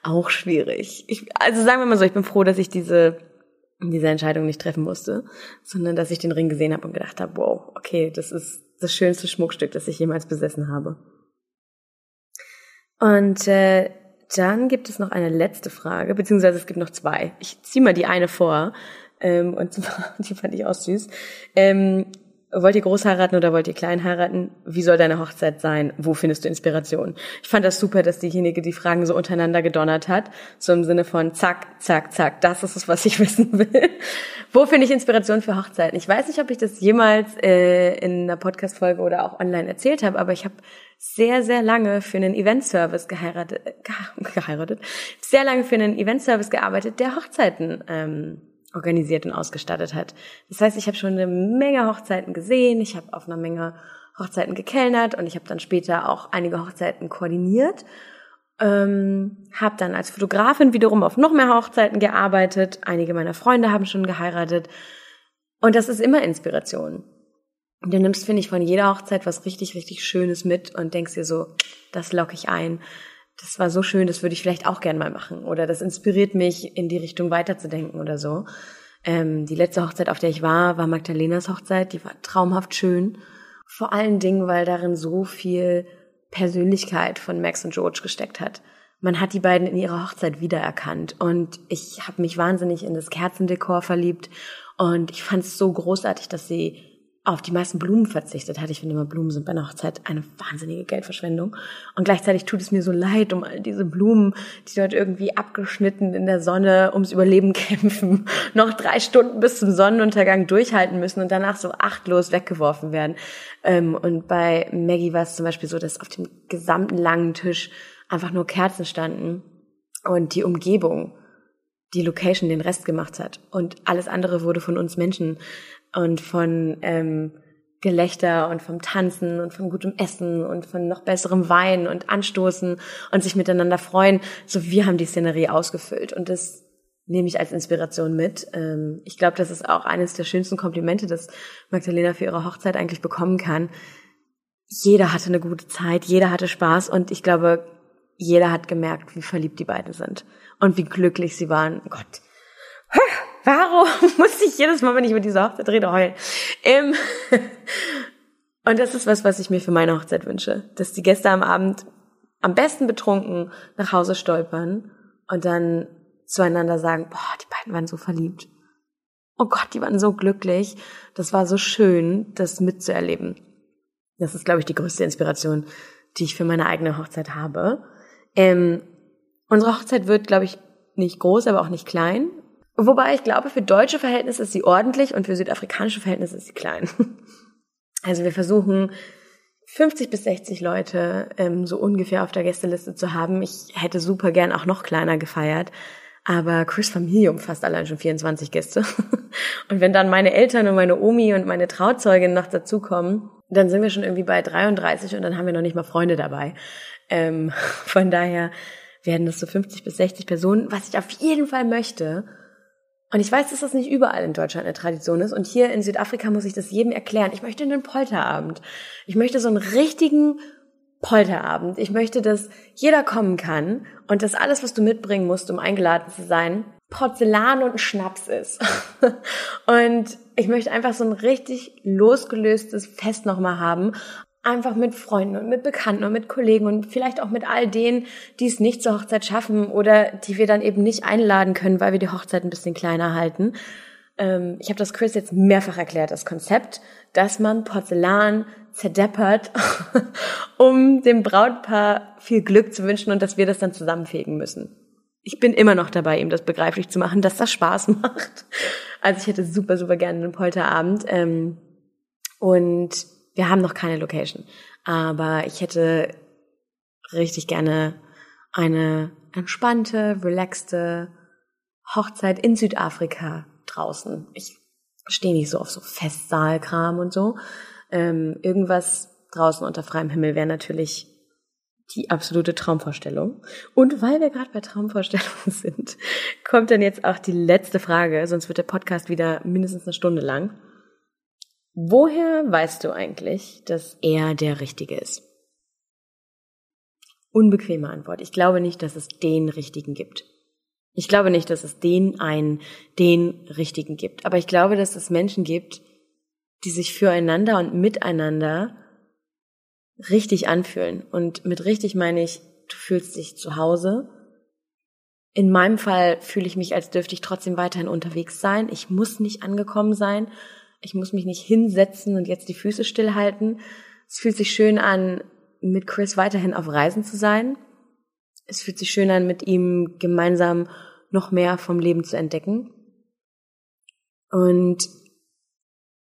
auch schwierig. Ich, also sagen wir mal so, ich bin froh, dass ich diese diese Entscheidung nicht treffen musste, sondern dass ich den Ring gesehen habe und gedacht habe, wow, okay, das ist das schönste Schmuckstück, das ich jemals besessen habe. Und äh, dann gibt es noch eine letzte Frage, beziehungsweise es gibt noch zwei. Ich ziehe mal die eine vor. Ähm, und die fand ich auch süß. Ähm, wollt ihr groß heiraten oder wollt ihr klein heiraten? Wie soll deine Hochzeit sein? Wo findest du Inspiration? Ich fand das super, dass diejenige die Fragen so untereinander gedonnert hat. So im Sinne von zack, zack, zack. Das ist es, was ich wissen will. Wo finde ich Inspiration für Hochzeiten? Ich weiß nicht, ob ich das jemals äh, in einer Podcast-Folge oder auch online erzählt habe, aber ich habe sehr, sehr lange für einen Event-Service geheiratet, geheiratet, sehr lange für einen Event-Service gearbeitet, der Hochzeiten ähm, organisiert und ausgestattet hat. Das heißt, ich habe schon eine Menge Hochzeiten gesehen, ich habe auf einer Menge Hochzeiten gekellnert und ich habe dann später auch einige Hochzeiten koordiniert. Ähm, habe dann als Fotografin wiederum auf noch mehr Hochzeiten gearbeitet. Einige meiner Freunde haben schon geheiratet. Und das ist immer Inspiration. Du nimmst, finde ich, von jeder Hochzeit was richtig, richtig Schönes mit und denkst dir so, das locke ich ein. Das war so schön, das würde ich vielleicht auch gern mal machen. Oder das inspiriert mich, in die Richtung weiterzudenken oder so. Ähm, die letzte Hochzeit, auf der ich war, war Magdalenas Hochzeit. Die war traumhaft schön. Vor allen Dingen, weil darin so viel Persönlichkeit von Max und George gesteckt hat. Man hat die beiden in ihrer Hochzeit wiedererkannt und ich habe mich wahnsinnig in das Kerzendekor verliebt und ich fand es so großartig, dass sie auf die meisten Blumen verzichtet hat. Ich finde immer, Blumen sind bei einer Hochzeit eine wahnsinnige Geldverschwendung. Und gleichzeitig tut es mir so leid um all diese Blumen, die dort irgendwie abgeschnitten in der Sonne ums Überleben kämpfen, noch drei Stunden bis zum Sonnenuntergang durchhalten müssen und danach so achtlos weggeworfen werden. Ähm, und bei Maggie war es zum Beispiel so, dass auf dem gesamten langen Tisch einfach nur Kerzen standen und die Umgebung die Location den Rest gemacht hat. Und alles andere wurde von uns Menschen und von ähm, Gelächter und vom Tanzen und von gutem Essen und von noch besserem Wein und Anstoßen und sich miteinander freuen. So wir haben die Szenerie ausgefüllt und das nehme ich als Inspiration mit. Ähm, ich glaube, das ist auch eines der schönsten Komplimente, das Magdalena für ihre Hochzeit eigentlich bekommen kann. Jeder hatte eine gute Zeit, jeder hatte Spaß und ich glaube, jeder hat gemerkt, wie verliebt die beiden sind und wie glücklich sie waren. Gott, warum muss ich jedes Mal, wenn ich über diese Hochzeit rede, heulen? Ähm und das ist was, was ich mir für meine Hochzeit wünsche. Dass die Gäste am Abend am besten betrunken nach Hause stolpern und dann zueinander sagen, boah, die beiden waren so verliebt. Oh Gott, die waren so glücklich. Das war so schön, das mitzuerleben. Das ist, glaube ich, die größte Inspiration, die ich für meine eigene Hochzeit habe. Ähm, unsere Hochzeit wird, glaube ich, nicht groß, aber auch nicht klein. Wobei ich glaube, für deutsche Verhältnisse ist sie ordentlich und für südafrikanische Verhältnisse ist sie klein. Also wir versuchen 50 bis 60 Leute ähm, so ungefähr auf der Gästeliste zu haben. Ich hätte super gern auch noch kleiner gefeiert. Aber Chris Familie umfasst allein schon 24 Gäste. Und wenn dann meine Eltern und meine Omi und meine Trauzeugin noch dazukommen, dann sind wir schon irgendwie bei 33 und dann haben wir noch nicht mal Freunde dabei. Ähm, von daher werden das so 50 bis 60 Personen, was ich auf jeden Fall möchte. Und ich weiß, dass das nicht überall in Deutschland eine Tradition ist. Und hier in Südafrika muss ich das jedem erklären. Ich möchte einen Polterabend. Ich möchte so einen richtigen Polterabend. Ich möchte, dass jeder kommen kann und dass alles, was du mitbringen musst, um eingeladen zu sein, Porzellan und Schnaps ist. und ich möchte einfach so ein richtig losgelöstes Fest nochmal haben einfach mit Freunden und mit Bekannten und mit Kollegen und vielleicht auch mit all denen, die es nicht zur Hochzeit schaffen oder die wir dann eben nicht einladen können, weil wir die Hochzeit ein bisschen kleiner halten. Ähm, ich habe das Chris jetzt mehrfach erklärt, das Konzept, dass man Porzellan zerdeppert, um dem Brautpaar viel Glück zu wünschen und dass wir das dann zusammenfegen müssen. Ich bin immer noch dabei, ihm das begreiflich zu machen, dass das Spaß macht. Also ich hätte super, super gerne einen Polterabend. Ähm, und wir haben noch keine Location, aber ich hätte richtig gerne eine entspannte, relaxte Hochzeit in Südafrika draußen. Ich stehe nicht so auf so Festsaalkram und so. Ähm, irgendwas draußen unter freiem Himmel wäre natürlich die absolute Traumvorstellung. Und weil wir gerade bei Traumvorstellungen sind, kommt dann jetzt auch die letzte Frage, sonst wird der Podcast wieder mindestens eine Stunde lang. Woher weißt du eigentlich, dass er der Richtige ist? Unbequeme Antwort. Ich glaube nicht, dass es den Richtigen gibt. Ich glaube nicht, dass es den einen, den Richtigen gibt. Aber ich glaube, dass es Menschen gibt, die sich füreinander und miteinander richtig anfühlen. Und mit richtig meine ich, du fühlst dich zu Hause. In meinem Fall fühle ich mich, als dürfte ich trotzdem weiterhin unterwegs sein. Ich muss nicht angekommen sein ich muss mich nicht hinsetzen und jetzt die Füße stillhalten. Es fühlt sich schön an, mit Chris weiterhin auf Reisen zu sein. Es fühlt sich schön an, mit ihm gemeinsam noch mehr vom Leben zu entdecken. Und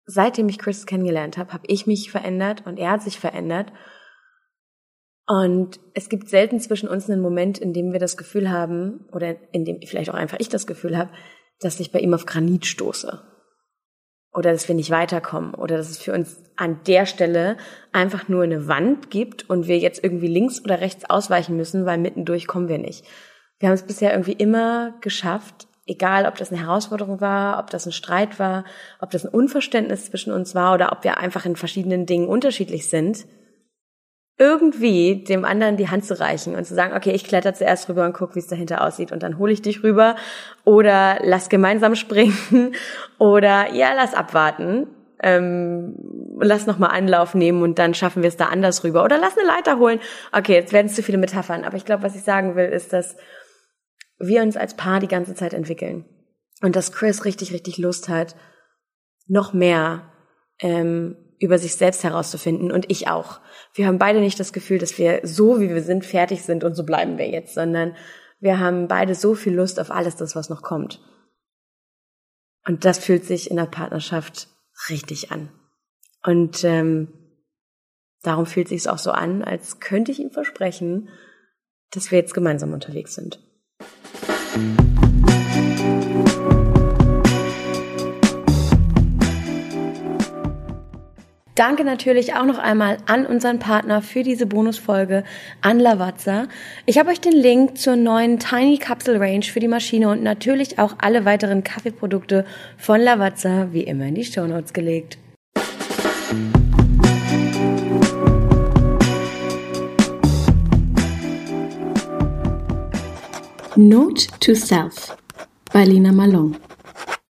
seitdem ich Chris kennengelernt habe, habe ich mich verändert und er hat sich verändert. Und es gibt selten zwischen uns einen Moment, in dem wir das Gefühl haben, oder in dem vielleicht auch einfach ich das Gefühl habe, dass ich bei ihm auf Granit stoße oder dass wir nicht weiterkommen oder dass es für uns an der Stelle einfach nur eine Wand gibt und wir jetzt irgendwie links oder rechts ausweichen müssen, weil mittendurch kommen wir nicht. Wir haben es bisher irgendwie immer geschafft, Egal, ob das eine Herausforderung war, ob das ein Streit war, ob das ein Unverständnis zwischen uns war oder ob wir einfach in verschiedenen Dingen unterschiedlich sind, irgendwie dem anderen die Hand zu reichen und zu sagen, okay, ich kletter zuerst rüber und guck, wie es dahinter aussieht und dann hole ich dich rüber oder lass gemeinsam springen oder ja, lass abwarten, ähm, lass nochmal Anlauf nehmen und dann schaffen wir es da anders rüber oder lass eine Leiter holen. Okay, jetzt werden es zu viele Metaphern, aber ich glaube, was ich sagen will, ist, dass wir uns als Paar die ganze Zeit entwickeln und dass Chris richtig, richtig Lust hat, noch mehr ähm, über sich selbst herauszufinden und ich auch. Wir haben beide nicht das Gefühl, dass wir so, wie wir sind, fertig sind und so bleiben wir jetzt, sondern wir haben beide so viel Lust auf alles das, was noch kommt. Und das fühlt sich in der Partnerschaft richtig an. Und ähm, darum fühlt sich es auch so an, als könnte ich ihm versprechen, dass wir jetzt gemeinsam unterwegs sind. Danke natürlich auch noch einmal an unseren Partner für diese Bonusfolge, an Lavazza. Ich habe euch den Link zur neuen Tiny Capsule Range für die Maschine und natürlich auch alle weiteren Kaffeeprodukte von Lavazza wie immer in die Show Notes gelegt. Note to Self bei Lina Malone